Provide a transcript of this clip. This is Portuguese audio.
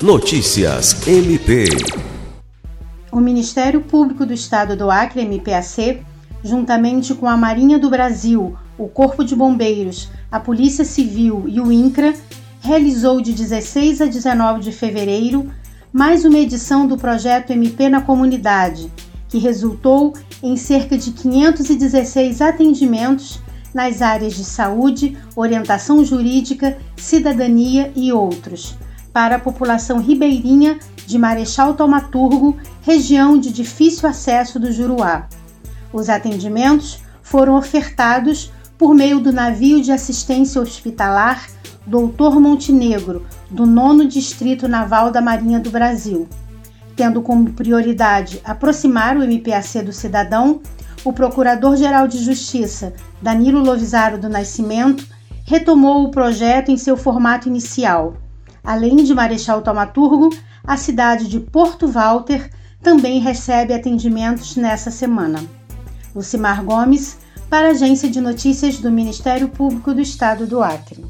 Notícias MP. O Ministério Público do Estado do Acre, MPAC, juntamente com a Marinha do Brasil, o Corpo de Bombeiros, a Polícia Civil e o INCRA, realizou de 16 a 19 de fevereiro mais uma edição do projeto MP na Comunidade, que resultou em cerca de 516 atendimentos nas áreas de saúde, orientação jurídica, cidadania e outros, para a população ribeirinha de Marechal Taumaturgo, região de difícil acesso do Juruá. Os atendimentos foram ofertados por meio do navio de assistência hospitalar Doutor Montenegro, do 9 Distrito Naval da Marinha do Brasil. Tendo como prioridade aproximar o MPAC do cidadão, o Procurador-Geral de Justiça, Danilo Lovisaro do Nascimento, retomou o projeto em seu formato inicial. Além de Marechal Taumaturgo, a cidade de Porto Walter também recebe atendimentos nessa semana. Lucimar Gomes, para a Agência de Notícias do Ministério Público do Estado do Acre.